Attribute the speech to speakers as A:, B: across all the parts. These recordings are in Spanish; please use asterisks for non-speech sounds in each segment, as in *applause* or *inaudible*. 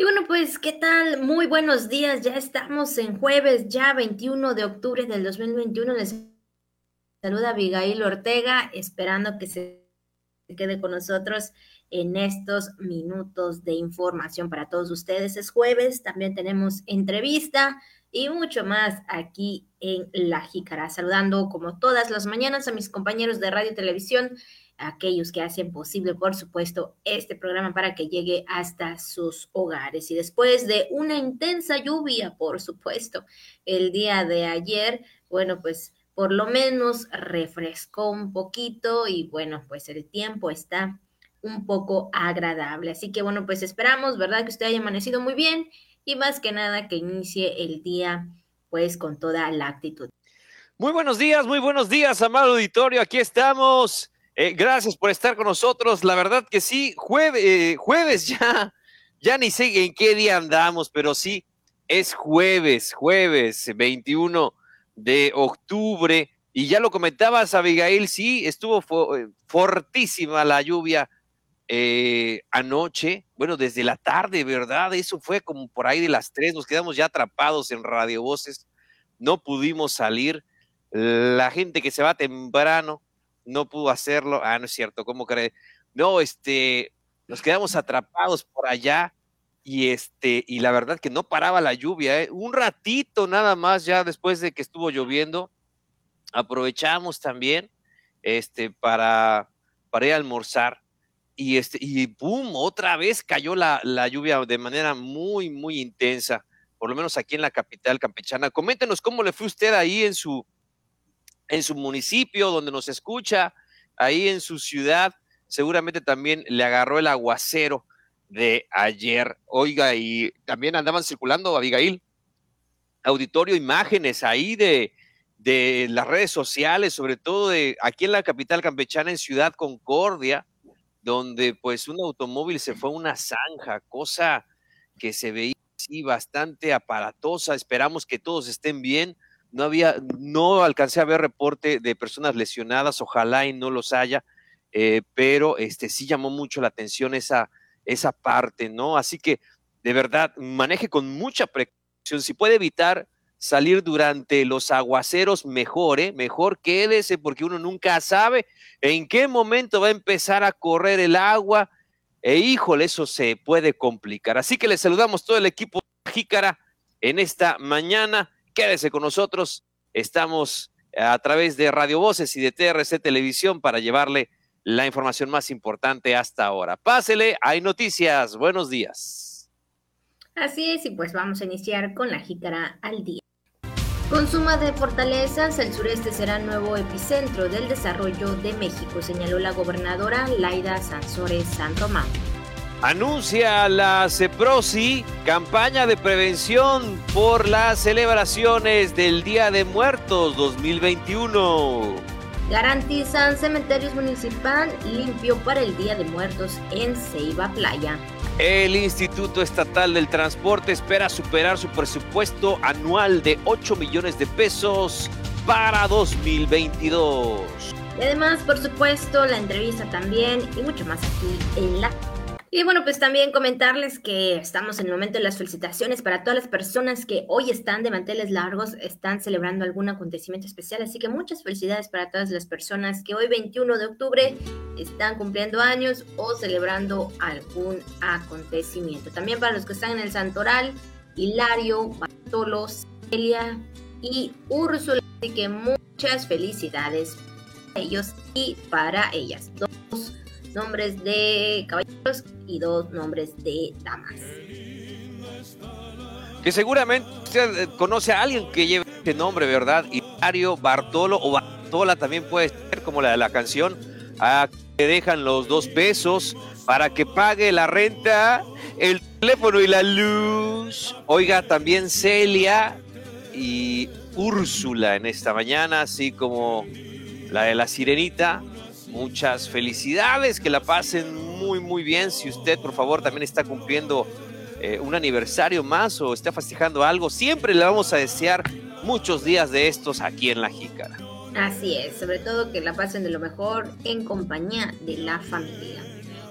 A: Y bueno, pues, ¿qué tal? Muy buenos días. Ya estamos en jueves, ya 21 de octubre del 2021. Les saluda Abigail Ortega, esperando que se quede con nosotros en estos minutos de información para todos ustedes. Es jueves, también tenemos entrevista y mucho más aquí en La Jícara. Saludando como todas las mañanas a mis compañeros de radio y televisión aquellos que hacen posible, por supuesto, este programa para que llegue hasta sus hogares. Y después de una intensa lluvia, por supuesto, el día de ayer, bueno, pues por lo menos refrescó un poquito y bueno, pues el tiempo está un poco agradable. Así que bueno, pues esperamos, ¿verdad? Que usted haya amanecido muy bien y más que nada que inicie el día pues con toda la actitud.
B: Muy buenos días, muy buenos días, amado auditorio. Aquí estamos eh, gracias por estar con nosotros. La verdad que sí, jueves, eh, jueves ya, *laughs* ya ni sé en qué día andamos, pero sí, es jueves, jueves 21 de octubre. Y ya lo comentabas, Abigail, sí, estuvo eh, fortísima la lluvia anoche, bueno, desde la tarde, ¿verdad? Eso fue como por ahí de las tres, nos quedamos ya atrapados en Radio Voces, no pudimos salir. La gente que se va temprano, no pudo hacerlo. Ah, no es cierto, ¿cómo cree? No, este, nos quedamos atrapados por allá y este, y la verdad que no paraba la lluvia, ¿eh? un ratito nada más ya después de que estuvo lloviendo, aprovechamos también, este, para, para ir a almorzar y este, y pum, otra vez cayó la, la lluvia de manera muy, muy intensa, por lo menos aquí en la capital campechana. Coméntenos cómo le fue usted ahí en su, en su municipio, donde nos escucha, ahí en su ciudad, seguramente también le agarró el aguacero de ayer. Oiga, y también andaban circulando, Abigail, auditorio, imágenes ahí de, de las redes sociales, sobre todo de aquí en la capital campechana, en Ciudad Concordia, donde pues un automóvil se fue a una zanja, cosa que se veía así bastante aparatosa. Esperamos que todos estén bien no había, no alcancé a ver reporte de personas lesionadas, ojalá y no los haya, eh, pero este sí llamó mucho la atención esa, esa parte, ¿no? Así que de verdad, maneje con mucha precaución. Si puede evitar salir durante los aguaceros, mejor, ¿eh? Mejor quédese porque uno nunca sabe en qué momento va a empezar a correr el agua. E híjole, eso se puede complicar. Así que le saludamos todo el equipo Jícara en esta mañana Quédese con nosotros. Estamos a través de Radio Voces y de TRC Televisión para llevarle la información más importante hasta ahora. Pásele, hay noticias. Buenos días.
A: Así es, y pues vamos a iniciar con la jícara al día. Con suma de fortalezas, el sureste será nuevo epicentro del desarrollo de México, señaló la gobernadora Laida Sansores Santomán.
B: Anuncia la CEPROSI campaña de prevención por las celebraciones del Día de Muertos 2021.
A: Garantizan cementerios municipal limpio para el Día de Muertos en Ceiba Playa.
B: El Instituto Estatal del Transporte espera superar su presupuesto anual de 8 millones de pesos para 2022.
A: Y además, por supuesto, la entrevista también y mucho más aquí en la y bueno, pues también comentarles que estamos en el momento de las felicitaciones para todas las personas que hoy están de manteles largos, están celebrando algún acontecimiento especial. Así que muchas felicidades para todas las personas que hoy 21 de octubre están cumpliendo años o celebrando algún acontecimiento. También para los que están en el Santoral, Hilario, Bartolo, Celia y Úrsula. Así que muchas felicidades para ellos y para ellas. Dos nombres de caballeros y dos nombres de damas.
B: Que seguramente usted eh, conoce a alguien que lleve este nombre, ¿verdad? Hilario, Bartolo o Bartola también puede ser como la de la canción. A que dejan los dos pesos para que pague la renta, el teléfono y la luz. Oiga, también Celia y Úrsula en esta mañana, así como la de la sirenita, Muchas felicidades, que la pasen muy, muy bien. Si usted, por favor, también está cumpliendo eh, un aniversario más o está festejando algo, siempre le vamos a desear muchos días de estos aquí en La Jícara.
A: Así es, sobre todo que la pasen de lo mejor en compañía de la familia.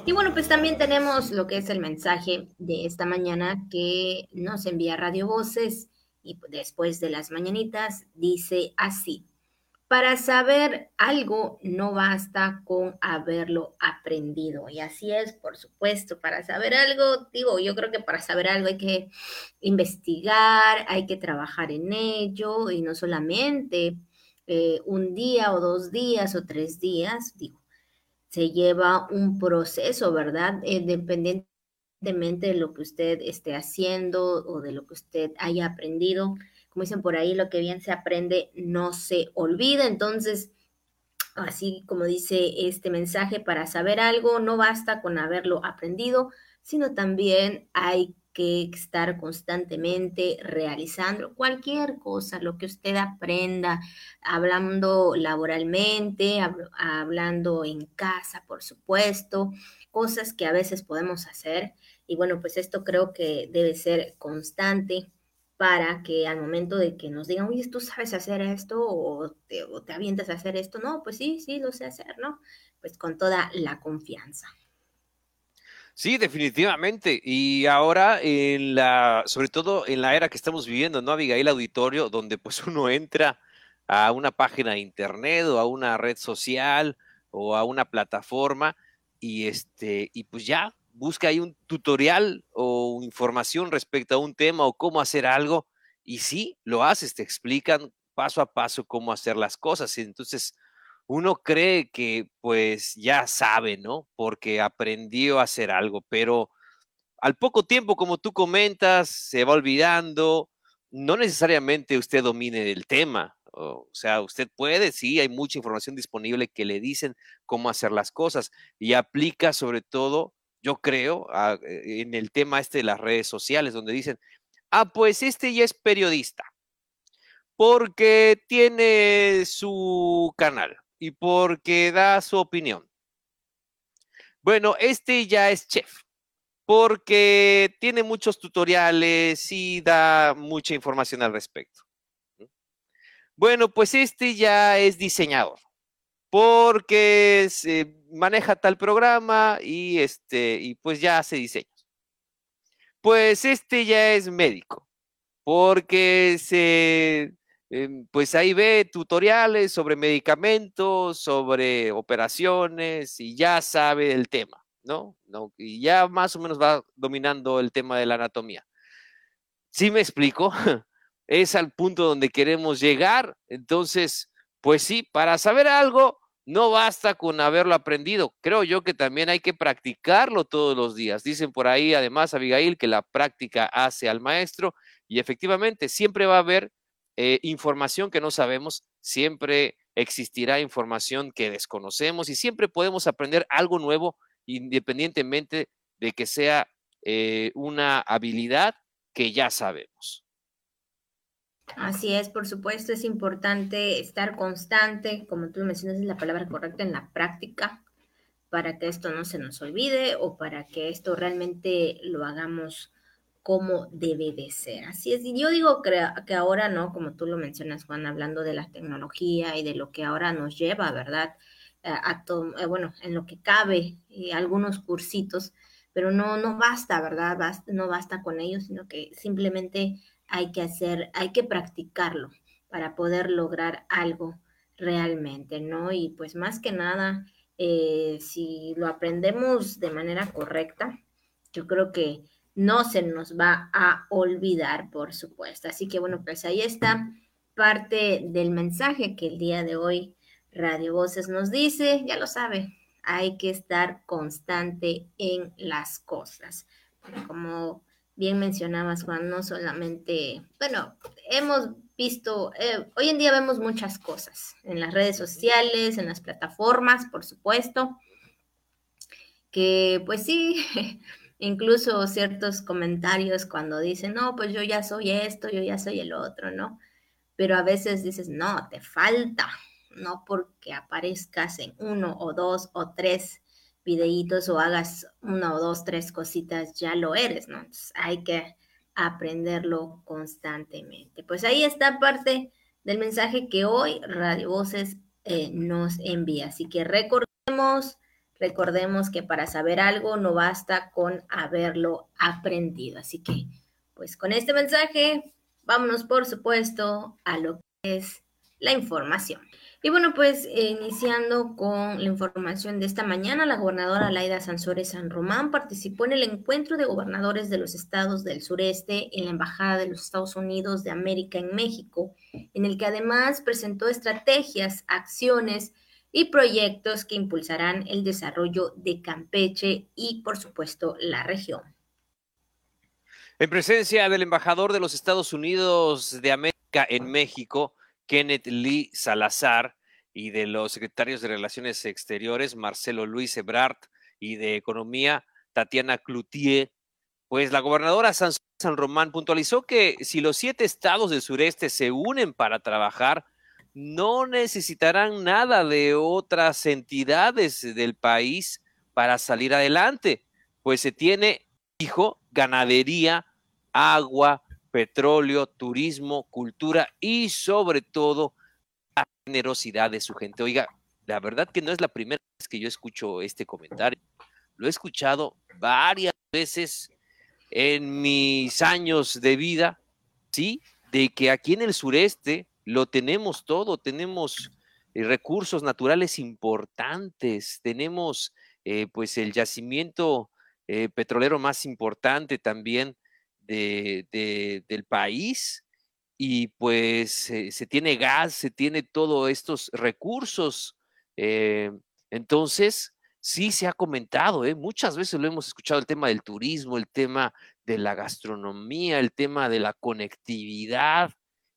A: Y bueno, pues también tenemos lo que es el mensaje de esta mañana que nos envía Radio Voces y después de las mañanitas dice así. Para saber algo no basta con haberlo aprendido. Y así es, por supuesto, para saber algo, digo, yo creo que para saber algo hay que investigar, hay que trabajar en ello y no solamente eh, un día o dos días o tres días, digo, se lleva un proceso, ¿verdad? Independientemente de lo que usted esté haciendo o de lo que usted haya aprendido como dicen por ahí, lo que bien se aprende no se olvida. Entonces, así como dice este mensaje, para saber algo no basta con haberlo aprendido, sino también hay que estar constantemente realizando cualquier cosa, lo que usted aprenda, hablando laboralmente, hablando en casa, por supuesto, cosas que a veces podemos hacer. Y bueno, pues esto creo que debe ser constante para que al momento de que nos digan, oye, tú sabes hacer esto o te, avientas a hacer esto, no, pues sí, sí, lo sé hacer, ¿no? Pues con toda la confianza.
B: Sí, definitivamente. Y ahora, en la, sobre todo en la era que estamos viviendo, ¿no, Abigail Auditorio? Donde pues uno entra a una página de internet o a una red social o a una plataforma y este, y pues ya busca ahí un tutorial o información respecto a un tema o cómo hacer algo y sí, lo haces, te explican paso a paso cómo hacer las cosas. Entonces uno cree que pues ya sabe, ¿no? Porque aprendió a hacer algo, pero al poco tiempo, como tú comentas, se va olvidando, no necesariamente usted domine el tema. O sea, usted puede, sí, hay mucha información disponible que le dicen cómo hacer las cosas y aplica sobre todo yo creo, ah, eh, en el tema este de las redes sociales, donde dicen, ah, pues este ya es periodista, porque tiene su canal y porque da su opinión. Bueno, este ya es chef, porque tiene muchos tutoriales y da mucha información al respecto. Bueno, pues este ya es diseñador, porque se maneja tal programa y este y pues ya hace diseños. Pues este ya es médico, porque se em, pues ahí ve tutoriales sobre medicamentos, sobre operaciones y ya sabe el tema, ¿no? ¿no? Y ya más o menos va dominando el tema de la anatomía. ¿Sí me explico? *laughs* es al punto donde queremos llegar. Entonces, pues sí, para saber algo, no basta con haberlo aprendido. Creo yo que también hay que practicarlo todos los días. Dicen por ahí, además, Abigail, que la práctica hace al maestro y efectivamente siempre va a haber eh, información que no sabemos, siempre existirá información que desconocemos y siempre podemos aprender algo nuevo independientemente de que sea eh, una habilidad que ya sabemos.
A: Así es, por supuesto, es importante estar constante, como tú mencionas, es la palabra correcta en la práctica, para que esto no se nos olvide o para que esto realmente lo hagamos como debe de ser. Así es, y yo digo que, ahora, ¿no? Como tú lo mencionas, Juan, hablando de la tecnología y de lo que ahora nos lleva, ¿verdad? A, eh, bueno, en lo que cabe, y algunos cursitos, pero no, no basta, ¿verdad? no basta con ellos, sino que simplemente hay que hacer, hay que practicarlo para poder lograr algo realmente, ¿no? Y pues más que nada, eh, si lo aprendemos de manera correcta, yo creo que no se nos va a olvidar, por supuesto. Así que bueno, pues ahí está parte del mensaje que el día de hoy Radio Voces nos dice, ya lo sabe, hay que estar constante en las cosas. Como bien mencionabas, Juan, no solamente, bueno, hemos visto, eh, hoy en día vemos muchas cosas en las redes sociales, en las plataformas, por supuesto, que pues sí, *laughs* incluso ciertos comentarios cuando dicen, no, pues yo ya soy esto, yo ya soy el otro, ¿no? Pero a veces dices, no, te falta, no porque aparezcas en uno o dos o tres videitos o hagas una o dos, tres cositas, ya lo eres, ¿no? Hay que aprenderlo constantemente. Pues ahí está parte del mensaje que hoy Radio Voces eh, nos envía. Así que recordemos Recordemos que para saber algo no basta con haberlo aprendido. Así que, pues con este mensaje, vámonos por supuesto a lo que es la información. Y bueno, pues iniciando con la información de esta mañana, la gobernadora Laida Sansores San Román participó en el encuentro de gobernadores de los estados del sureste en la Embajada de los Estados Unidos de América en México, en el que además presentó estrategias, acciones y proyectos que impulsarán el desarrollo de Campeche y, por supuesto, la región.
B: En presencia del embajador de los Estados Unidos de América en México, Kenneth Lee Salazar, y de los secretarios de Relaciones Exteriores, Marcelo Luis Ebrard, y de Economía, Tatiana Cloutier, pues la gobernadora San, Román puntualizó que si los siete estados del sureste se unen para trabajar, no necesitarán nada de otras entidades del país para salir adelante, pues se tiene, dijo, ganadería, agua, petróleo, turismo, cultura y sobre todo la generosidad de su gente. Oiga, la verdad que no es la primera vez que yo escucho este comentario. Lo he escuchado varias veces en mis años de vida, ¿sí? De que aquí en el sureste lo tenemos todo, tenemos eh, recursos naturales importantes, tenemos eh, pues el yacimiento eh, petrolero más importante también del país y pues se tiene gas, se tiene todos estos recursos. Eh, entonces, sí se ha comentado, ¿eh? muchas veces lo hemos escuchado, el tema del turismo, el tema de la gastronomía, el tema de la conectividad.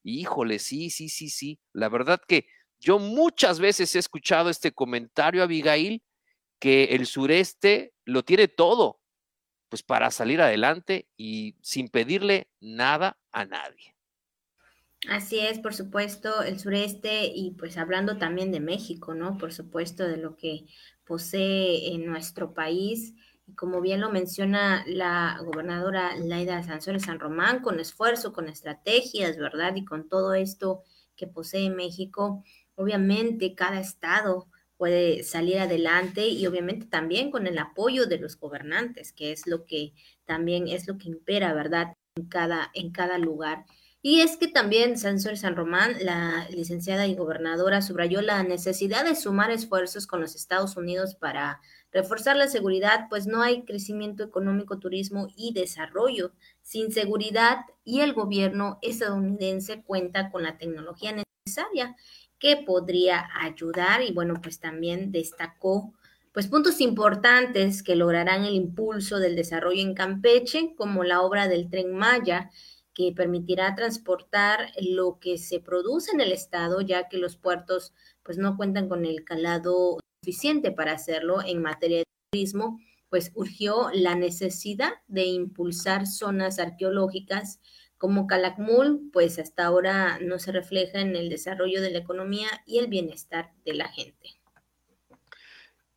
B: Híjole, sí, sí, sí, sí. La verdad que yo muchas veces he escuchado este comentario, Abigail, que el sureste lo tiene todo, pues para salir adelante y sin pedirle nada a nadie.
A: Así es, por supuesto, el sureste y pues hablando también de México, ¿no? Por supuesto, de lo que posee en nuestro país. Como bien lo menciona la gobernadora Laida Sansores San Román, con esfuerzo, con estrategias, ¿verdad? Y con todo esto que posee México, obviamente cada estado puede salir adelante y obviamente también con el apoyo de los gobernantes, que es lo que también es lo que impera, ¿verdad? En cada, en cada lugar. Y es que también Sansor San Román, la licenciada y gobernadora, subrayó la necesidad de sumar esfuerzos con los Estados Unidos para reforzar la seguridad, pues no hay crecimiento económico, turismo y desarrollo sin seguridad y el gobierno estadounidense cuenta con la tecnología necesaria que podría ayudar y bueno, pues también destacó pues puntos importantes que lograrán el impulso del desarrollo en Campeche, como la obra del tren Maya, que permitirá transportar lo que se produce en el estado, ya que los puertos pues no cuentan con el calado suficiente para hacerlo en materia de turismo, pues urgió la necesidad de impulsar zonas arqueológicas como Calakmul, pues hasta ahora no se refleja en el desarrollo de la economía y el bienestar de la gente.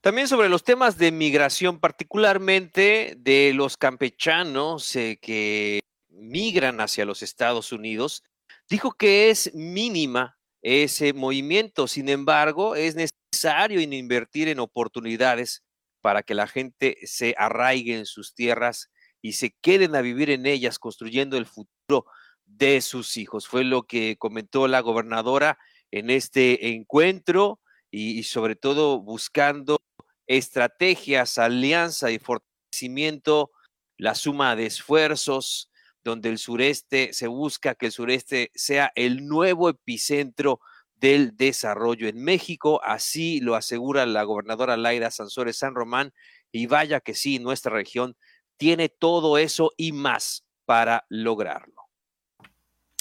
B: También sobre los temas de migración, particularmente de los campechanos eh, que migran hacia los Estados Unidos, dijo que es mínima ese movimiento. Sin embargo, es necesario invertir en oportunidades para que la gente se arraigue en sus tierras y se queden a vivir en ellas, construyendo el futuro de sus hijos. Fue lo que comentó la gobernadora en este encuentro y, sobre todo buscando estrategias, alianza y fortalecimiento, la suma de esfuerzos, donde el sureste se busca que el sureste sea el nuevo epicentro del desarrollo en México. Así lo asegura la gobernadora Laida Sansores San Román. Y vaya que sí, nuestra región tiene todo eso y más para lograrlo.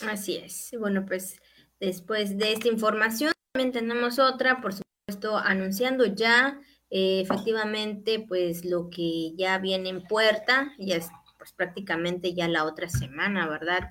A: Así es. Bueno, pues después de esta información también tenemos otra, por supuesto, anunciando ya eh, efectivamente pues lo que ya viene en puerta, ya es pues prácticamente ya la otra semana, ¿verdad?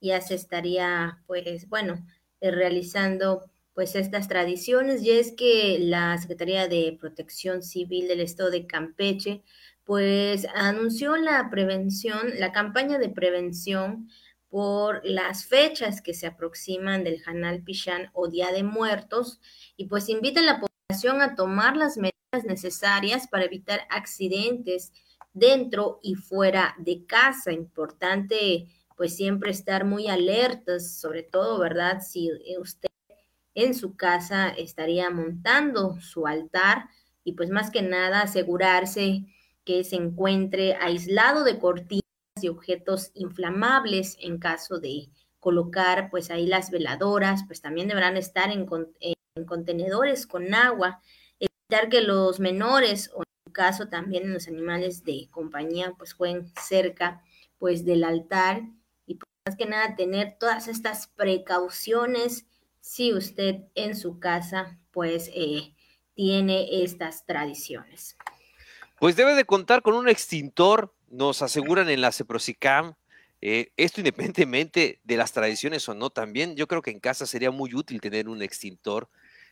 A: Ya se estaría pues bueno, eh, realizando pues estas tradiciones y es que la Secretaría de Protección Civil del Estado de Campeche pues anunció la prevención, la campaña de prevención por las fechas que se aproximan del Hanal Pichán o Día de Muertos y pues invita a la población a tomar las medidas necesarias para evitar accidentes dentro y fuera de casa. Importante pues siempre estar muy alertas, sobre todo, ¿verdad? Si usted en su casa estaría montando su altar y pues más que nada asegurarse que se encuentre aislado de cortinas y objetos inflamables en caso de colocar pues ahí las veladoras, pues también deberán estar en, en contenedores con agua, evitar que los menores o en su caso también los animales de compañía pues jueguen cerca pues del altar y pues, más que nada tener todas estas precauciones si usted en su casa pues eh, tiene estas tradiciones.
B: Pues debe de contar con un extintor, nos aseguran en la CEPROSICAM. Eh, esto independientemente de las tradiciones o no, también yo creo que en casa sería muy útil tener un extintor.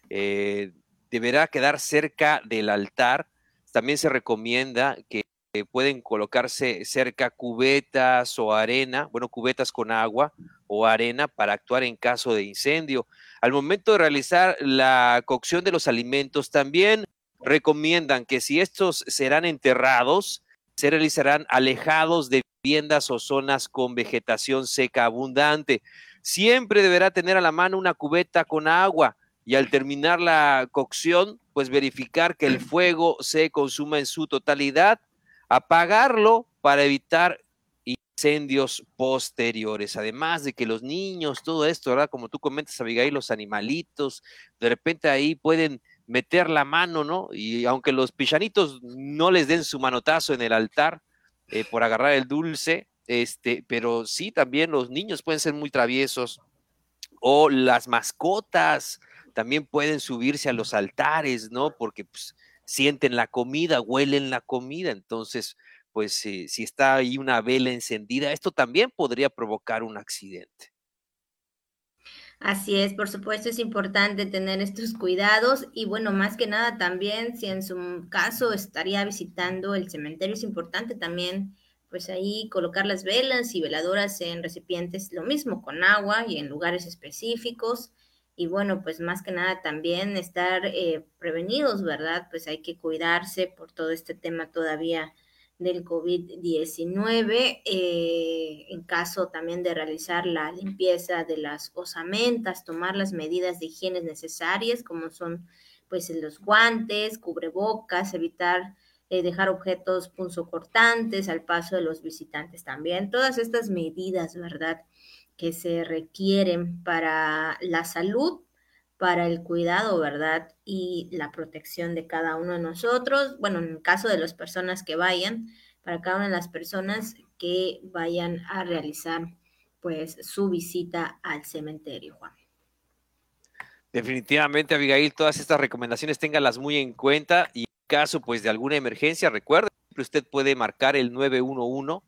B: Eh, deberá quedar cerca del altar. También se recomienda que pueden colocarse cerca cubetas o arena, bueno, cubetas con agua o arena para actuar en caso de incendio. Al momento de realizar la cocción de los alimentos, también recomiendan que si estos serán enterrados, se realizarán alejados de viviendas o zonas con vegetación seca abundante. Siempre deberá tener a la mano una cubeta con agua y al terminar la cocción, pues verificar que el fuego se consuma en su totalidad, apagarlo para evitar incendios posteriores. Además de que los niños, todo esto, ¿verdad? Como tú comentas, Abigail, los animalitos, de repente ahí pueden meter la mano, ¿no? Y aunque los pichanitos no les den su manotazo en el altar eh, por agarrar el dulce, este, pero sí también los niños pueden ser muy traviesos o las mascotas también pueden subirse a los altares, ¿no? Porque pues, sienten la comida, huelen la comida, entonces, pues eh, si está ahí una vela encendida, esto también podría provocar un accidente.
A: Así es, por supuesto es importante tener estos cuidados y bueno, más que nada también si en su caso estaría visitando el cementerio, es importante también pues ahí colocar las velas y veladoras en recipientes, lo mismo con agua y en lugares específicos. Y bueno, pues más que nada también estar eh, prevenidos, ¿verdad? Pues hay que cuidarse por todo este tema todavía del COVID-19, eh, en caso también de realizar la limpieza de las osamentas, tomar las medidas de higiene necesarias, como son pues los guantes, cubrebocas, evitar eh, dejar objetos punzocortantes al paso de los visitantes también. Todas estas medidas, ¿verdad?, que se requieren para la salud para el cuidado, ¿verdad? Y la protección de cada uno de nosotros. Bueno, en el caso de las personas que vayan, para cada una de las personas que vayan a realizar pues su visita al cementerio, Juan.
B: Definitivamente, Abigail, todas estas recomendaciones ténganlas muy en cuenta y en caso pues de alguna emergencia, recuerde, usted puede marcar el 911,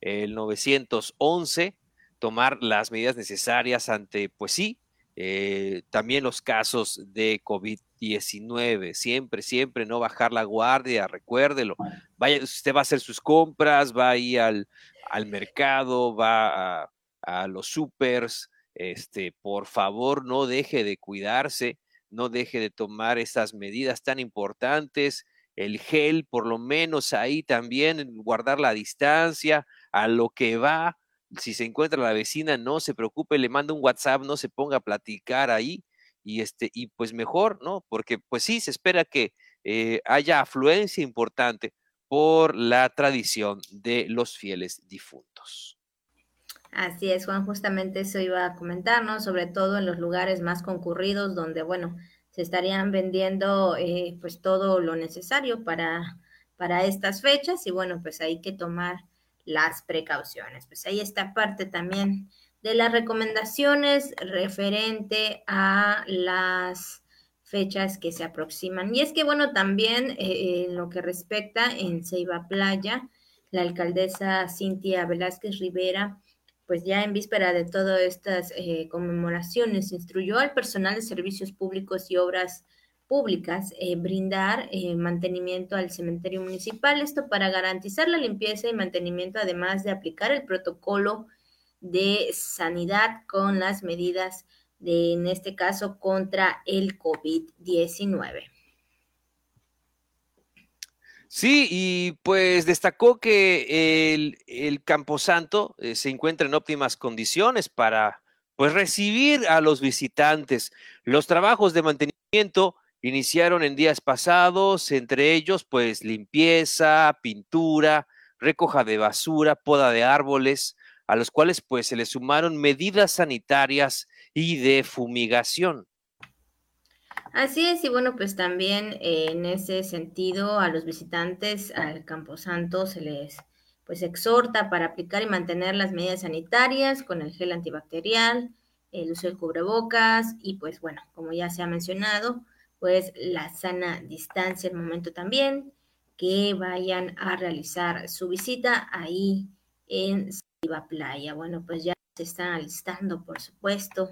B: el 911, tomar las medidas necesarias ante, pues sí, eh, también los casos de COVID-19. Siempre, siempre no bajar la guardia, recuérdelo. Vaya, usted va a hacer sus compras, va ahí al, al mercado, va a, los supers. Este, por favor, no deje de cuidarse, no deje de tomar esas medidas tan importantes. El gel, por lo menos ahí también, guardar la distancia a lo que va, si se encuentra la vecina, no se preocupe, le manda un WhatsApp, no se ponga a platicar ahí y este y pues mejor, ¿no? Porque pues sí se espera que eh, haya afluencia importante por la tradición de los fieles difuntos.
A: Así es, Juan, justamente eso iba a comentar, ¿no? Sobre todo en los lugares más concurridos donde, bueno, se estarían vendiendo eh, pues todo lo necesario para, para estas fechas y bueno, pues hay que tomar las precauciones. Pues ahí está parte también de las recomendaciones referente a las fechas que se aproximan. Y es que, bueno, también eh, en lo que respecta en Ceiba Playa, la alcaldesa Cintia Velázquez Rivera, pues ya en víspera de todas estas eh, conmemoraciones, instruyó al personal de servicios públicos y obras públicas eh, brindar eh, mantenimiento al cementerio municipal, esto para garantizar la limpieza y mantenimiento, además de aplicar el protocolo de sanidad con las medidas de, en este caso, contra el COVID-19.
B: Sí, y pues destacó que el, el Camposanto eh, se encuentra en óptimas condiciones para pues recibir a los visitantes. Los trabajos de mantenimiento iniciaron en días pasados, entre ellos pues limpieza, pintura, recoja de basura, poda de árboles, a los cuales pues se le sumaron medidas sanitarias y de fumigación.
A: Así es, y bueno, pues también eh, en ese sentido a los visitantes al Camposanto se les pues exhorta para aplicar y mantener las medidas sanitarias con el gel antibacterial, el uso del cubrebocas y pues bueno, como ya se ha mencionado, pues la sana distancia el momento también, que vayan a realizar su visita ahí en Siva Playa. Bueno, pues ya se están alistando, por supuesto,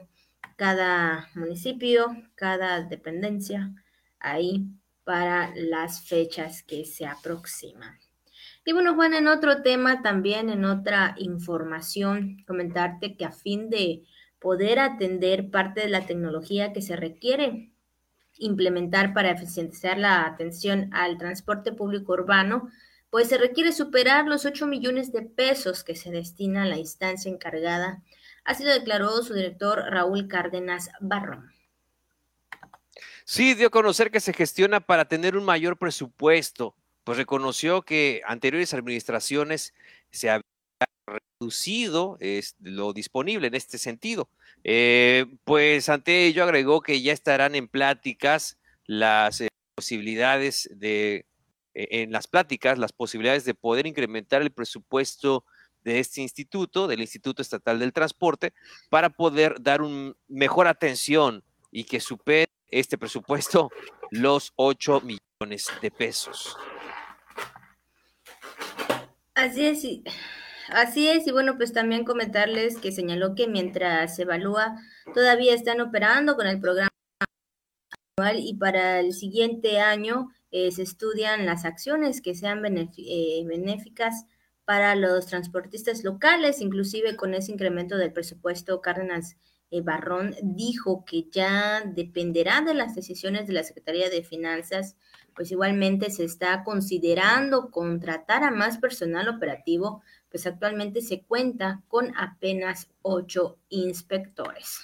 A: cada municipio, cada dependencia ahí para las fechas que se aproximan. Y bueno, Juan, en otro tema también, en otra información, comentarte que a fin de poder atender parte de la tecnología que se requiere implementar para eficientizar la atención al transporte público urbano, pues se requiere superar los 8 millones de pesos que se destina a la instancia encargada Así lo declaró su director Raúl Cárdenas Barrón.
B: Sí, dio a conocer que se gestiona para tener un mayor presupuesto, pues reconoció que anteriores administraciones se había reducido lo disponible en este sentido. Eh, pues ante ello agregó que ya estarán en pláticas las eh, posibilidades de, e, en las pláticas, las posibilidades de poder incrementar el presupuesto de este instituto, del Instituto Estatal del Transporte, para poder dar una mejor atención y que supere este presupuesto los 8 millones de pesos.
A: Así es, así es, y bueno, pues también comentarles que señaló que mientras se evalúa, todavía están operando con el programa anual y para el siguiente año eh, se estudian las acciones que sean eh, benéficas para los transportistas locales, inclusive con ese incremento del presupuesto, Cárdenas eh, Barrón dijo que ya dependerá de las decisiones de la Secretaría de Finanzas, pues igualmente se está considerando contratar a más personal operativo, pues actualmente se cuenta con apenas ocho inspectores.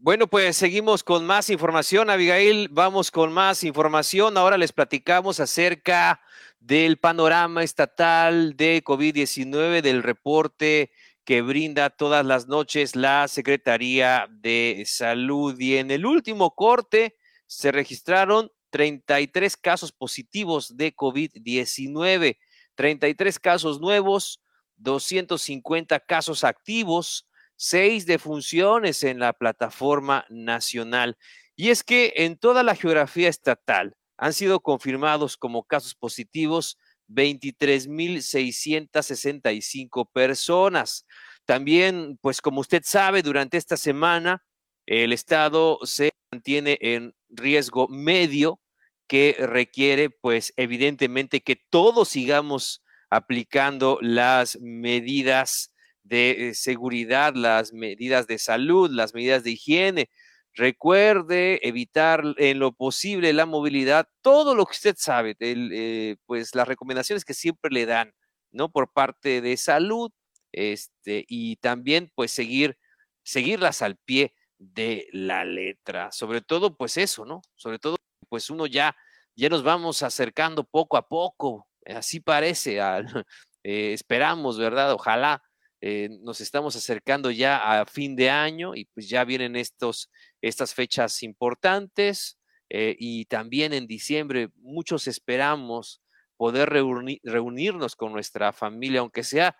B: Bueno, pues seguimos con más información, Abigail. Vamos con más información. Ahora les platicamos acerca del panorama estatal de COVID-19, del reporte que brinda todas las noches la Secretaría de Salud. Y en el último corte se registraron 33 casos positivos de COVID-19, 33 casos nuevos, 250 casos activos, seis defunciones en la plataforma nacional. Y es que en toda la geografía estatal, han sido confirmados como casos positivos 23.665 personas. También, pues como usted sabe, durante esta semana el Estado se mantiene en riesgo medio que requiere, pues evidentemente, que todos sigamos aplicando las medidas de eh, seguridad, las medidas de salud, las medidas de higiene. Recuerde evitar en lo posible la movilidad, todo lo que usted sabe, eh, pues las recomendaciones que siempre le dan, ¿no? Por parte de salud, este, y también pues seguir, seguirlas al pie de la letra. Sobre todo, pues eso, ¿no? Sobre todo, pues uno ya, ya nos vamos acercando poco a poco, así parece, *laughs* eh, esperamos, ¿verdad? Ojalá eh, nos estamos acercando ya a fin de año y pues ya vienen estos, estas fechas importantes eh, y también en diciembre muchos esperamos poder reunirnos con nuestra familia, aunque sea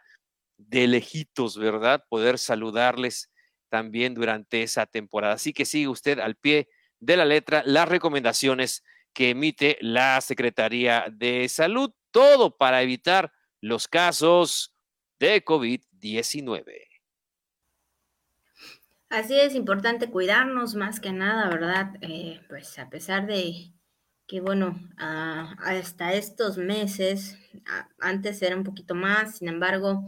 B: de lejitos, ¿verdad? Poder saludarles también durante esa temporada. Así que sigue usted al pie de la letra las recomendaciones que emite la Secretaría de Salud, todo para evitar los casos de COVID-19.
A: Así es importante cuidarnos más que nada, ¿verdad? Eh, pues a pesar de que, bueno, hasta estos meses, antes era un poquito más, sin embargo,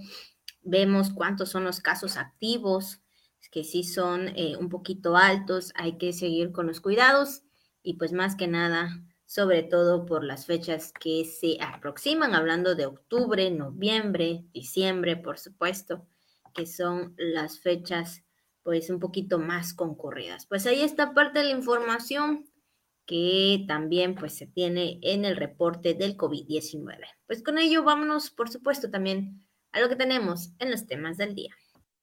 A: vemos cuántos son los casos activos, que sí son eh, un poquito altos, hay que seguir con los cuidados y pues más que nada sobre todo por las fechas que se aproximan, hablando de octubre, noviembre, diciembre, por supuesto, que son las fechas pues un poquito más concurridas. Pues ahí está parte de la información que también pues se tiene en el reporte del COVID-19. Pues con ello vámonos, por supuesto, también a lo que tenemos en los temas del día.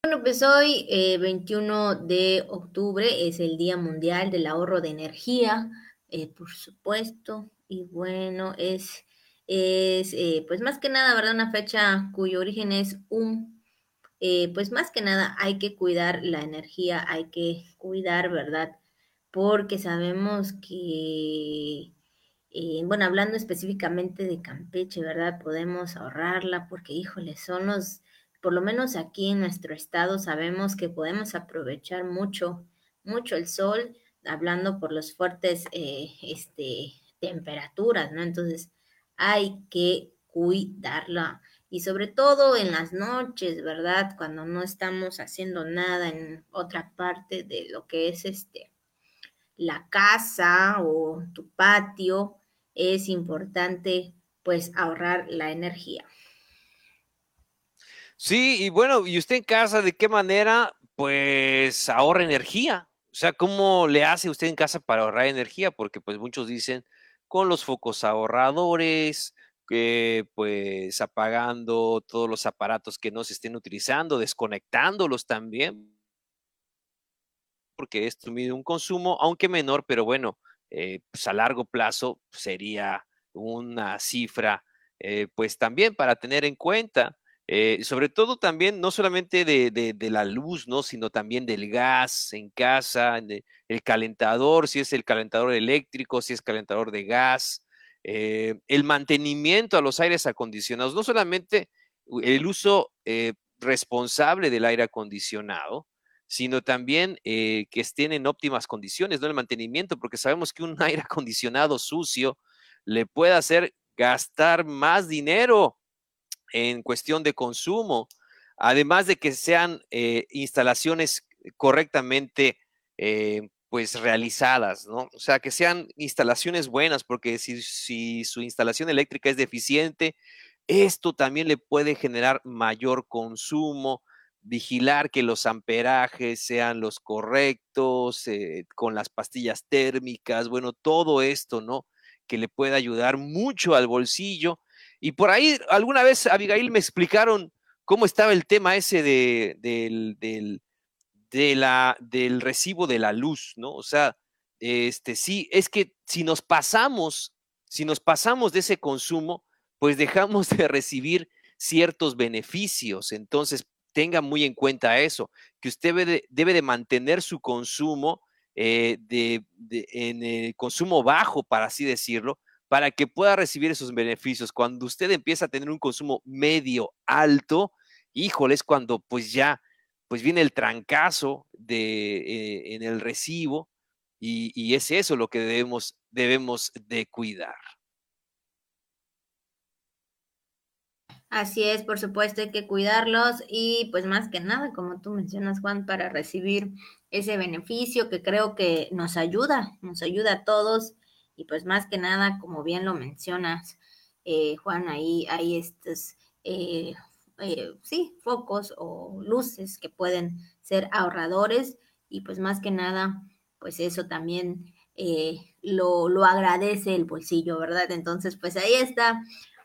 A: Bueno, pues hoy, 21 eh, de octubre, es el Día Mundial del Ahorro de Energía, eh, por supuesto, y bueno, es, es eh, pues más que nada, ¿verdad? Una fecha cuyo origen es un, pues más que nada hay que cuidar la energía, hay que cuidar, ¿verdad? porque sabemos que, bueno, hablando específicamente de Campeche, ¿verdad? Podemos ahorrarla porque, híjole, son los, por lo menos aquí en nuestro estado, sabemos que podemos aprovechar mucho, mucho el sol, hablando por los fuertes, eh, este, temperaturas, ¿no? Entonces, hay que cuidarla y sobre todo en las noches, ¿verdad? Cuando no estamos haciendo nada en otra parte de lo que es este la casa o tu patio, es importante pues ahorrar la energía.
B: Sí, y bueno, ¿y usted en casa de qué manera pues ahorra energía? O sea, ¿cómo le hace usted en casa para ahorrar energía? Porque pues muchos dicen con los focos ahorradores, que pues apagando todos los aparatos que no se estén utilizando, desconectándolos también, porque esto mide un consumo, aunque menor, pero bueno, eh, pues a largo plazo sería una cifra, eh, pues también para tener en cuenta, eh, sobre todo también, no solamente de, la luz, ¿no? Sino también del gas en casa, el calentador, si es el calentador eléctrico, si es calentador de gas, el mantenimiento a los aires acondicionados, no solamente el uso responsable del aire acondicionado, sino también eh, que estén en óptimas condiciones, no el mantenimiento, porque sabemos que un *laughs* aire acondicionado sucio le puede hacer gastar más dinero en cuestión de consumo, además de que sean eh, instalaciones correctamente eh, pues realizadas, ¿no? O sea, que sean instalaciones buenas, porque si, si su instalación eléctrica es deficiente, esto también le puede generar mayor consumo, vigilar que los amperajes sean los correctos, eh, con las pastillas térmicas, bueno, todo esto, ¿no? Que le puede ayudar mucho al bolsillo. Y por ahí, alguna vez, Abigail, me explicaron cómo estaba el tema ese de, del, del, de la, del recibo de la luz, ¿no? O sea, este, sí, es que si nos pasamos, si nos pasamos de ese consumo, pues dejamos *laughs* de recibir ciertos beneficios. Entonces, tenga muy en cuenta eso, que usted debe de, mantener su consumo eh, de, en el consumo bajo, para así decirlo, para que pueda recibir esos beneficios. Cuando usted empieza a tener un consumo medio alto, híjole, es cuando pues ya pues viene el trancazo de, eh, en el recibo y, y, es eso lo que debemos, debemos de cuidar.
A: Así es, por supuesto, hay que cuidarlos y pues más que nada, como tú mencionas, Juan, para recibir ese beneficio que creo que nos ayuda, nos ayuda a todos y pues más que nada, como bien lo mencionas, eh, Juan, ahí hay estos, eh, eh, sí, focos o luces que pueden ser ahorradores y pues más que nada, pues eso también lo, lo agradece el bolsillo, ¿verdad? Entonces, pues ahí está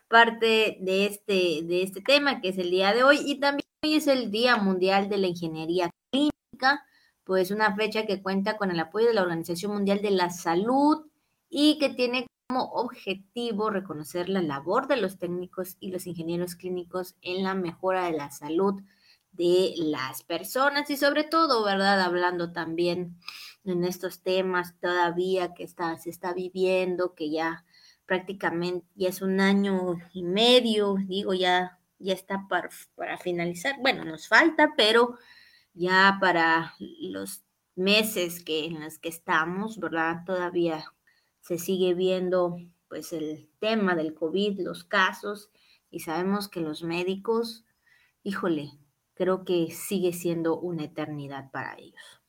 A: parte de este, de este tema, que es el día de hoy, y también hoy es el Día Mundial de la Ingeniería Clínica, pues una fecha que cuenta con el apoyo de la Organización Mundial de la Salud y que tiene como objetivo reconocer la labor de los técnicos y los ingenieros clínicos en la mejora de la salud de las personas y sobre todo, ¿verdad? Hablando también en estos temas todavía que está, se está viviendo, que ya prácticamente ya es un año y medio, digo, ya, ya está para, para finalizar. Bueno, nos falta, pero ya para los meses que en los que estamos, ¿verdad? Todavía se sigue viendo pues el tema del COVID, los casos, y sabemos que los médicos, híjole, creo que sigue siendo una eternidad para ellos.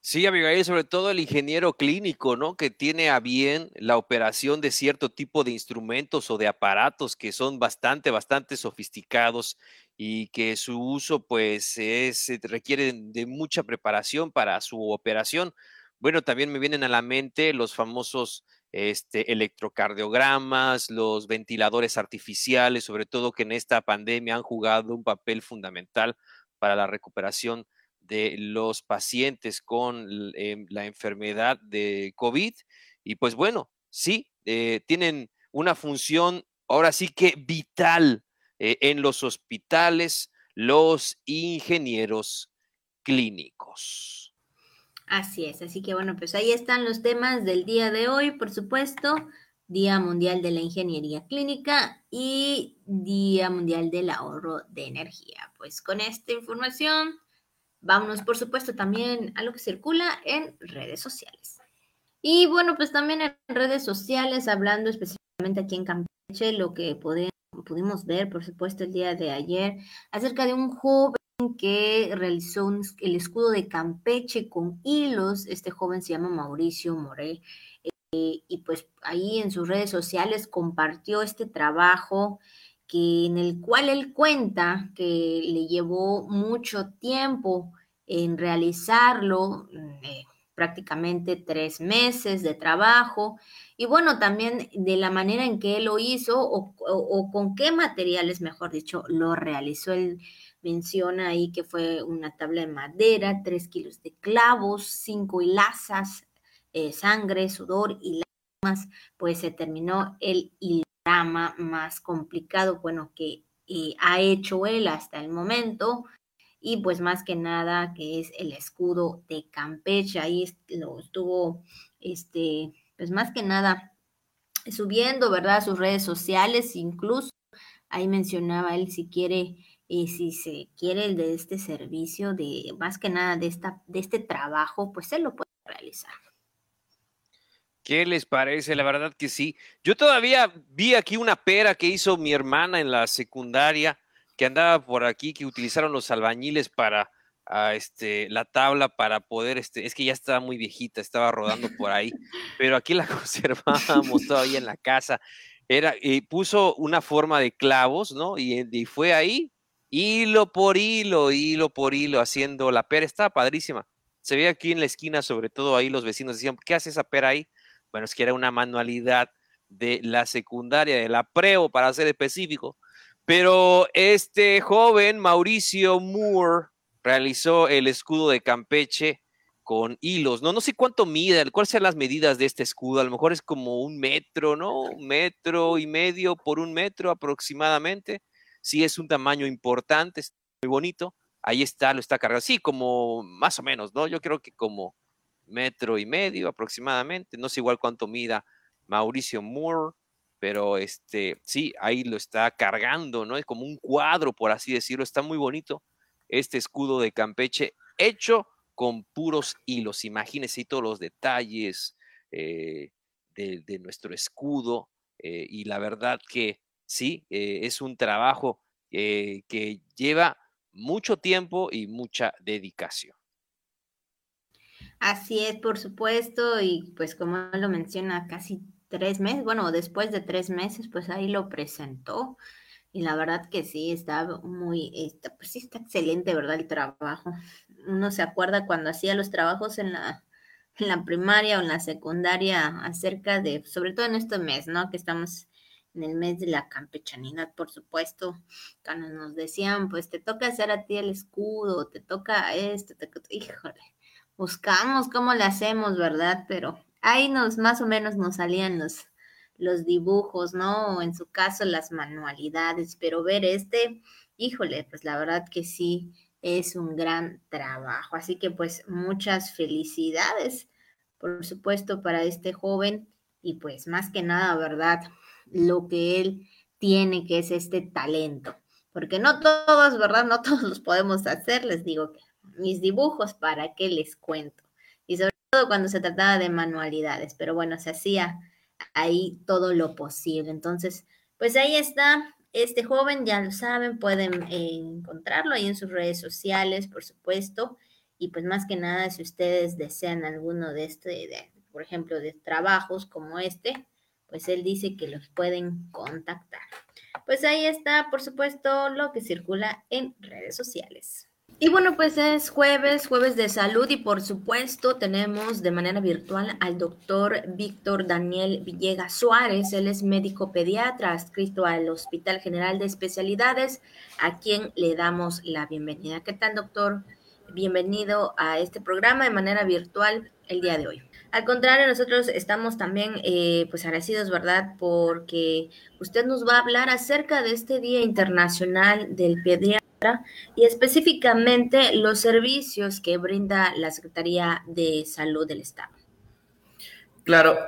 B: Sí, Abigail, sobre todo el ingeniero clínico, ¿no? Que tiene a bien la operación de cierto tipo de instrumentos o de aparatos que son bastante, bastante sofisticados y que su uso, pues, es, requiere de mucha preparación para su operación. Bueno, también me vienen a la mente los famosos este, electrocardiogramas, los ventiladores artificiales, sobre todo que en esta pandemia han jugado un papel fundamental para la recuperación de los pacientes con em, la enfermedad de COVID. Y pues bueno, sí, eh, tienen una función ahora sí que vital eh, en los hospitales, los ingenieros clínicos.
A: Así es, así que bueno, pues ahí están los temas del día de hoy, por supuesto, Día Mundial de la Ingeniería Clínica y Día Mundial del Ahorro de Energía. Pues con esta información Vámonos, por supuesto, también a lo que circula en redes sociales. Y bueno, pues también en redes sociales, hablando específicamente aquí en Campeche, lo que pudimos ver, por supuesto, el día de ayer, acerca de un joven que realizó el escudo de Campeche con hilos. Este joven se llama Mauricio Morel. Eh, y pues ahí en sus redes sociales compartió este trabajo que en el cual él cuenta que le llevó mucho tiempo en realizarlo, eh, prácticamente tres meses de trabajo, y bueno, también de la manera en que él lo hizo o, con qué materiales, mejor dicho, lo realizó. Él menciona ahí que fue una tabla de madera, tres kilos de clavos, cinco hilazas, eh, sangre, sudor y lágrimas, pues se terminó el hilama más complicado, bueno, que eh, ha hecho él hasta el momento y pues más que nada que es el escudo de Campeche, ahí lo estuvo, este, pues más que nada subiendo, ¿verdad? Sus redes sociales, incluso ahí mencionaba él si quiere, y si se quiere el de este servicio, de más que nada de, esta, de este trabajo, pues él lo puede realizar.
B: ¿Qué les parece? La verdad que sí. Yo todavía vi aquí una pera que hizo mi hermana en la secundaria que andaba por aquí, que utilizaron los albañiles para a, este, la tabla para poder, este, es que ya estaba muy viejita, estaba rodando por ahí, *laughs* pero aquí la *laughs* conservamos todavía en la casa. Era, y puso una forma de clavos, ¿no? Y, y, fue ahí, hilo por hilo, hilo por hilo, haciendo la pera. Estaba padrísima. Se ve aquí en la esquina, sobre todo ahí los vecinos decían, ¿qué hace esa pera ahí? Bueno, es que era una manualidad de la secundaria, de la preo, para ser específico, pero este joven, Mauricio Moore, realizó el escudo de Campeche con hilos, ¿no? No sé cuánto mide, cuáles son las medidas de este escudo, a lo mejor es como un metro, ¿no? Un metro y medio por un metro aproximadamente. Sí, es un tamaño importante, es muy bonito. Ahí está, lo está cargado. Sí, como más o menos, ¿no? Yo creo que como metro y medio aproximadamente. No sé igual cuánto mida Mauricio Moore pero este, sí, ahí lo está cargando, ¿no? Es como un cuadro, por así decirlo, está muy bonito este escudo de Campeche hecho con puros hilos. Imagínense todos los detalles eh, de, nuestro escudo eh, y la verdad que sí, eh, es un trabajo que lleva mucho tiempo y mucha dedicación.
A: Así es, por supuesto, y pues como lo menciona, casi tres meses, bueno, después de tres meses, pues ahí lo presentó. Y la verdad que sí, está muy, está, pues sí está excelente, ¿verdad? El trabajo. Uno se acuerda cuando hacía los trabajos en la, en la primaria o en la secundaria acerca de, sobre todo en este mes, ¿no? Que estamos en el mes de la campechanidad, por supuesto, cuando nos decían, pues te toca hacer a ti el escudo, te toca esto, te, híjole, buscamos cómo le hacemos, ¿verdad? Pero ahí nos más o menos nos salían los, los dibujos, ¿no? O en su caso las manualidades, pero ver este, híjole, pues la verdad que sí es un gran trabajo. Así que pues muchas felicidades, por supuesto, para este joven y pues más que nada, ¿verdad? Lo que él tiene, que es este talento. Porque no todos, ¿verdad? No *laughs* todos los podemos hacer, les digo que mis dibujos, ¿para qué les cuento? Y sobre cuando se trataba de manualidades, pero bueno, se hacía ahí todo lo posible. Entonces, pues ahí está. Este joven, ya lo saben, pueden eh, encontrarlo ahí en sus redes sociales, por supuesto. y pues más que nada si ustedes desean alguno de este, por ejemplo, de trabajos como este, pues él dice que los pueden contactar. Pues ahí está, por supuesto, lo que circula en redes sociales. Y bueno, pues es jueves, jueves de salud y por supuesto tenemos de manera virtual al doctor Víctor Daniel Villegas Suárez. Él es médico pediatra adscrito al Hospital General de Especialidades, a quien le damos la bienvenida. ¿Qué tal, doctor? Bienvenido a este programa de manera virtual el día de hoy. Al contrario, nosotros estamos también eh, pues agradecidos, ¿verdad? Porque usted nos va a hablar acerca de este Día Internacional del Pediatra y específicamente los servicios que brinda la Secretaría de Salud del Estado.
C: Claro,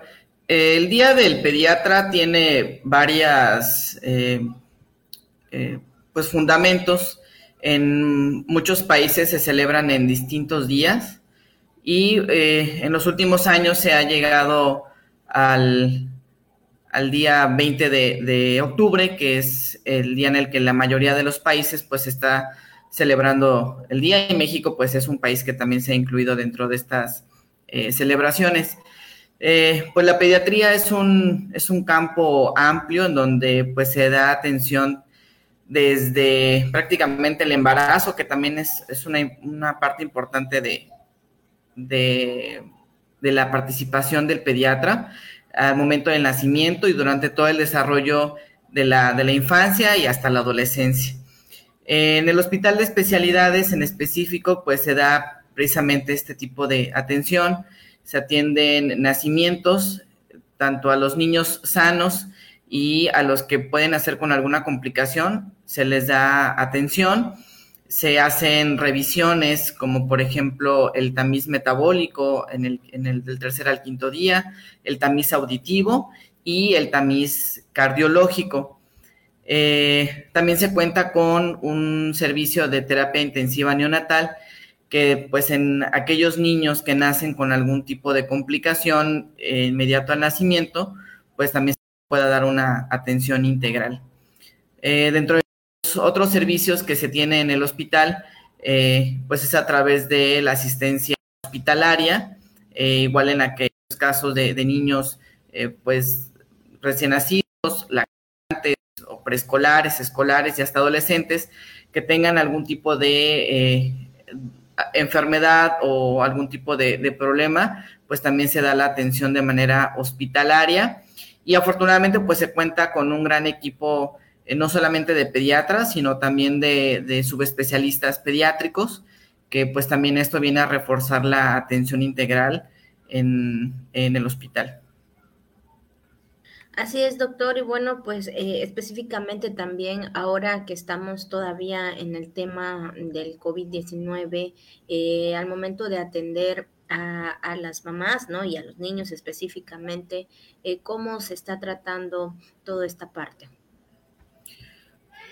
C: el Día del Pediatra tiene varias eh, eh, pues fundamentos. En muchos países se celebran en distintos días y eh, en los últimos años se ha llegado al, al día 20 de, octubre, que es el día en el que la mayoría de los países pues está celebrando el día y México pues es un país que también se ha incluido dentro de estas eh, celebraciones. Eh, pues la pediatría es un, es un campo amplio en donde pues se da atención desde prácticamente el embarazo, que también es, una, parte importante de, de, de la participación del pediatra, al momento del nacimiento y durante todo el desarrollo de la, de la infancia y hasta la adolescencia. En el hospital de especialidades en específico, pues se da precisamente este tipo de atención. Se atienden nacimientos, tanto a los niños sanos y a los que pueden hacer con alguna complicación, se les da atención se hacen revisiones como por ejemplo el tamiz metabólico en el, en el del tercer al quinto día, el tamiz auditivo y el tamiz cardiológico. Eh, también se cuenta con un servicio de terapia intensiva neonatal que pues en aquellos niños que nacen con algún tipo de complicación eh, inmediato al nacimiento, pues también se pueda dar una atención integral. Eh, dentro de otros servicios que se tiene en el hospital, eh, pues es a través de la asistencia hospitalaria, eh, igual en aquellos casos de, niños, eh, pues recién nacidos, lactantes o preescolares, escolares y hasta adolescentes que tengan algún tipo de enfermedad o algún tipo de, de problema, pues también se da la atención de manera hospitalaria. Y afortunadamente pues se cuenta con un gran equipo eh, no solamente de pediatras, sino también de, subespecialistas pediátricos, que pues también esto viene a reforzar la atención integral en, el hospital.
A: Así es, doctor. Y bueno, pues eh, específicamente también ahora que estamos todavía en el tema del COVID-19, eh, al momento de atender a, las mamás, ¿no? Y a los niños específicamente, ¿cómo se está tratando toda esta parte?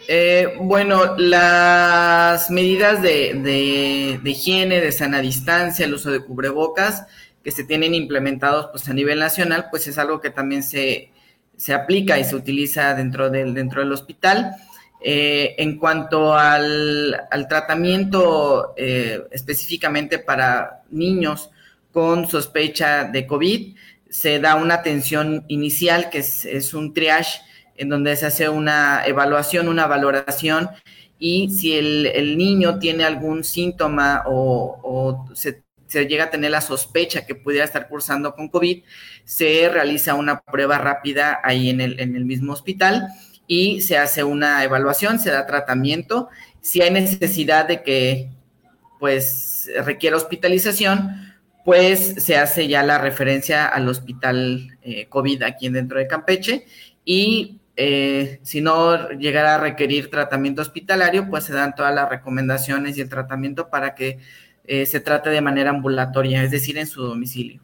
C: Eh, bueno, las medidas de, higiene, de sana distancia, el uso de cubrebocas que se tienen implementados pues, a nivel nacional, pues es algo que también se, aplica y se utiliza dentro del, dentro del hospital. Eh, en cuanto al, tratamiento eh, específicamente para niños con sospecha de COVID, se da una atención inicial que es, es un triage en donde se hace una evaluación, una valoración, y si el, niño tiene algún síntoma o, se, llega a tener la sospecha que pudiera estar cursando con COVID, se realiza una prueba rápida ahí en el, en el mismo hospital y se hace una evaluación, se da tratamiento. Si hay necesidad de que pues requiera hospitalización, pues se hace ya la referencia al hospital eh, COVID aquí dentro de Campeche y eh, si no llegara a requerir tratamiento hospitalario, pues se dan todas las recomendaciones y el tratamiento para que eh, se trate de manera ambulatoria, es decir, en su domicilio.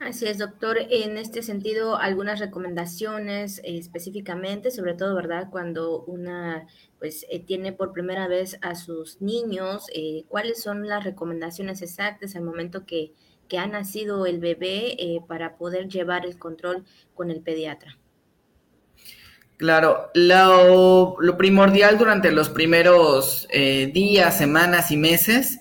A: Así es, doctor. En este sentido, algunas recomendaciones eh, específicamente, sobre todo, ¿verdad? Cuando una pues tiene por primera vez a sus niños, ¿cuáles son las recomendaciones exactas al momento que, que ha nacido el bebé para poder llevar el control con el pediatra?
C: Claro, lo, primordial durante los primeros eh, días, semanas y meses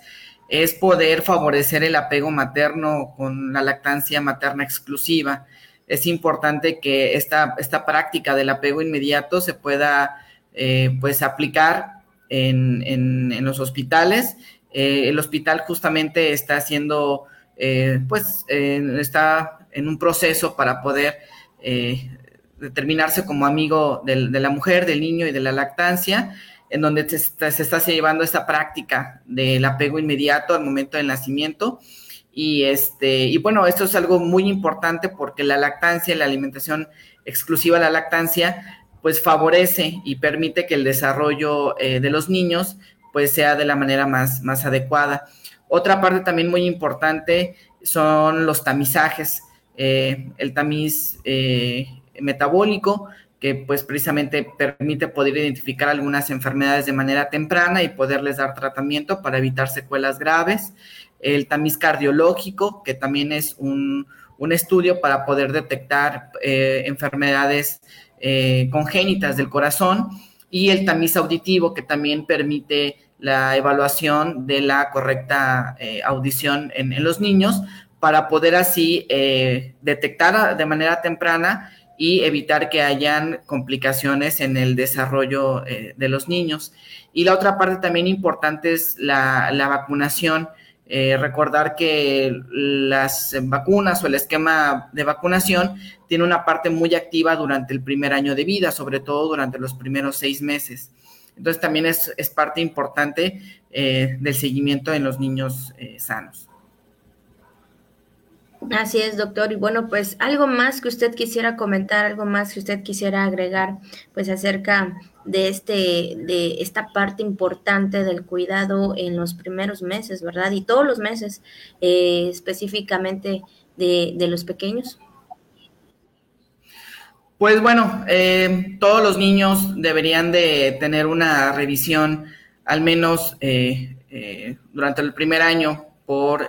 C: es poder favorecer el apego materno con la lactancia materna exclusiva. Es importante que esta, esta práctica del apego inmediato se pueda eh, pues aplicar en, en, los hospitales. Eh, el hospital justamente está haciendo, pues, está en un proceso para poder determinarse como amigo de la mujer, del niño y de la lactancia, en donde se está, llevando esta práctica del apego inmediato al momento del nacimiento. Y, este, y bueno, esto es algo muy importante porque la lactancia, la alimentación exclusiva de la lactancia, pues favorece y permite que el desarrollo eh, de los niños pues sea de la manera más, más adecuada. Otra parte también muy importante son los tamizajes. Eh, el tamiz eh, metabólico, que pues precisamente permite poder identificar algunas enfermedades de manera temprana y poderles dar tratamiento para evitar secuelas graves. El tamiz cardiológico, que también es un, estudio para poder detectar eh, enfermedades eh, congénitas del corazón. Y el tamiz auditivo, que también permite la evaluación de la correcta eh, audición en, en, los niños para poder así detectar de manera temprana y evitar que hayan complicaciones en el desarrollo eh, de los niños. Y la otra parte también importante es la, vacunación. Eh, recordar que las vacunas o el esquema de vacunación tiene una parte muy activa durante el primer año de vida, sobre todo durante los primeros seis meses. Entonces también es, parte importante eh, del seguimiento en los niños sanos.
A: Así es, doctor. Y bueno, pues algo más que usted quisiera comentar, algo más que usted quisiera agregar, pues acerca de este, de esta parte importante del cuidado en los primeros meses, ¿verdad? Y todos los meses, eh, específicamente de, los pequeños.
C: Pues bueno, eh, todos los niños deberían de tener una revisión, al menos eh, durante el primer año, por,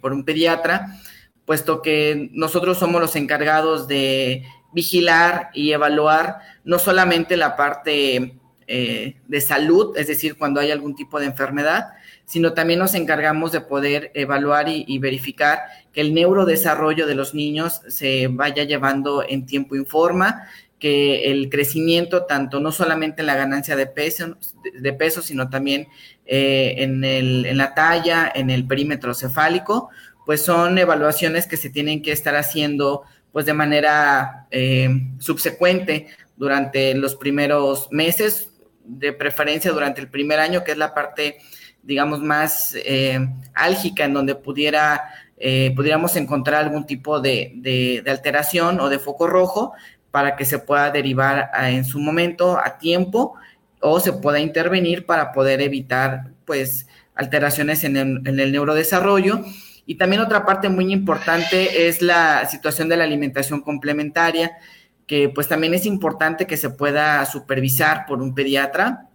C: por un pediatra puesto que nosotros somos los encargados de vigilar y evaluar no solamente la parte eh, de salud, es decir, cuando hay algún tipo de enfermedad, sino también nos encargamos de poder evaluar y, verificar que el neurodesarrollo de los niños se vaya llevando en tiempo y forma, que el crecimiento, tanto no solamente en la ganancia de peso, de peso sino también eh, en, el, en la talla, en el perímetro cefálico, pues son evaluaciones que se tienen que estar haciendo pues de manera eh, subsecuente durante los primeros meses, de preferencia durante el primer año, que es la parte, digamos, más eh, álgica en donde pudiera, eh, pudiéramos encontrar algún tipo de, alteración o de foco rojo para que se pueda derivar en su momento a tiempo o se pueda intervenir para poder evitar, pues, alteraciones en el, en el neurodesarrollo y también otra parte muy importante es la situación de la alimentación complementaria, que pues también es importante que se pueda supervisar por un pediatra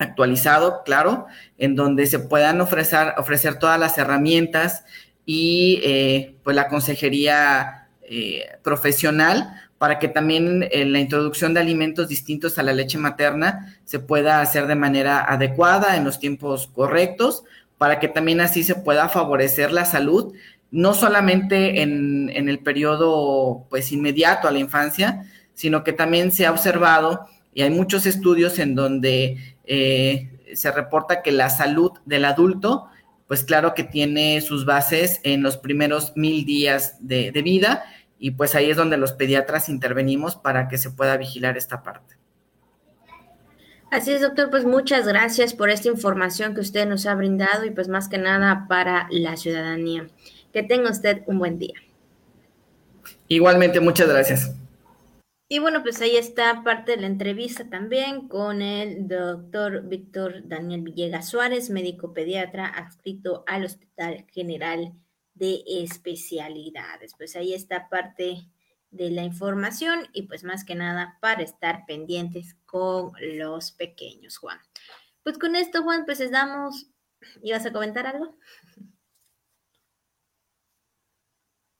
C: actualizado, claro, en donde se puedan ofrecer, ofrecer todas las herramientas y eh, pues la consejería eh, profesional para que también eh, la introducción de alimentos distintos a la leche materna se pueda hacer de manera adecuada en los tiempos correctos para que también así se pueda favorecer la salud, no solamente en, el periodo pues inmediato a la infancia, sino que también se ha observado, y hay muchos estudios en donde eh, se reporta que la salud del adulto, pues claro que tiene sus bases en los primeros mil días de vida, y pues ahí es donde los pediatras intervenimos para que se pueda vigilar esta parte.
A: Así es, doctor, pues muchas gracias por esta información que usted nos ha brindado y pues más que nada para la ciudadanía. Que tenga usted un buen día.
C: Igualmente, muchas gracias.
A: Y bueno, pues ahí está parte de la entrevista también con el doctor Víctor Daniel Villegas Suárez, médico pediatra adscrito al Hospital General de Especialidades. Pues ahí está parte de la información y pues más que nada para estar pendientes con los pequeños, Juan. Pues con esto, Juan, pues les damos, ¿ibas a comentar algo?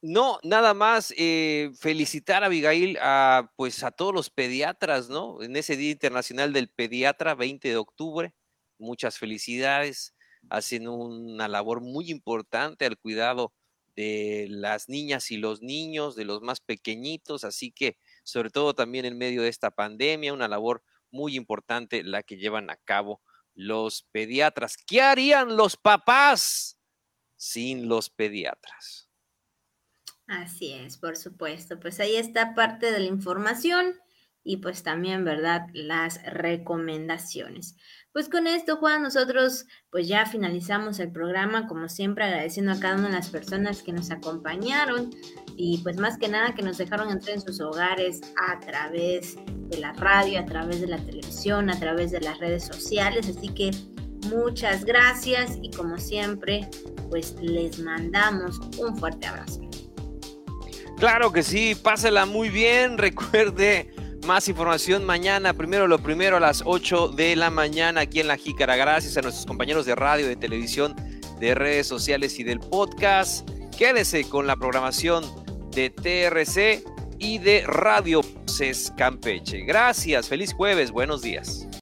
B: No, nada más eh, felicitar a Abigail, a, pues a todos los pediatras, ¿no? En ese Día Internacional del Pediatra, 20 de octubre. Muchas felicidades. Hacen una labor muy importante al cuidado de las niñas y los niños, de los más pequeñitos. Así que, sobre todo también en medio de esta pandemia, una labor muy importante la que llevan a cabo los pediatras. ¿Qué harían los papás sin los pediatras?
A: Así es, por supuesto. Pues ahí está parte de la información y pues también, ¿verdad? Las recomendaciones. Pues con esto, Juan, nosotros pues ya finalizamos el programa, como siempre agradeciendo a cada una de las personas que nos acompañaron y pues más que nada que nos dejaron entrar en sus hogares a través de la radio, a través de la televisión, a través de las redes sociales. Así que muchas gracias y como siempre, pues les mandamos un fuerte abrazo.
B: Claro que sí, pásela muy bien. *laughs* Recuerde más información mañana, primero lo primero a las 8 de la mañana aquí en La Jícara. Gracias a nuestros compañeros de radio, de televisión, de redes sociales y del podcast. Quédese con la programación de TRC y de Radio Campeche. Gracias, feliz jueves, buenos días.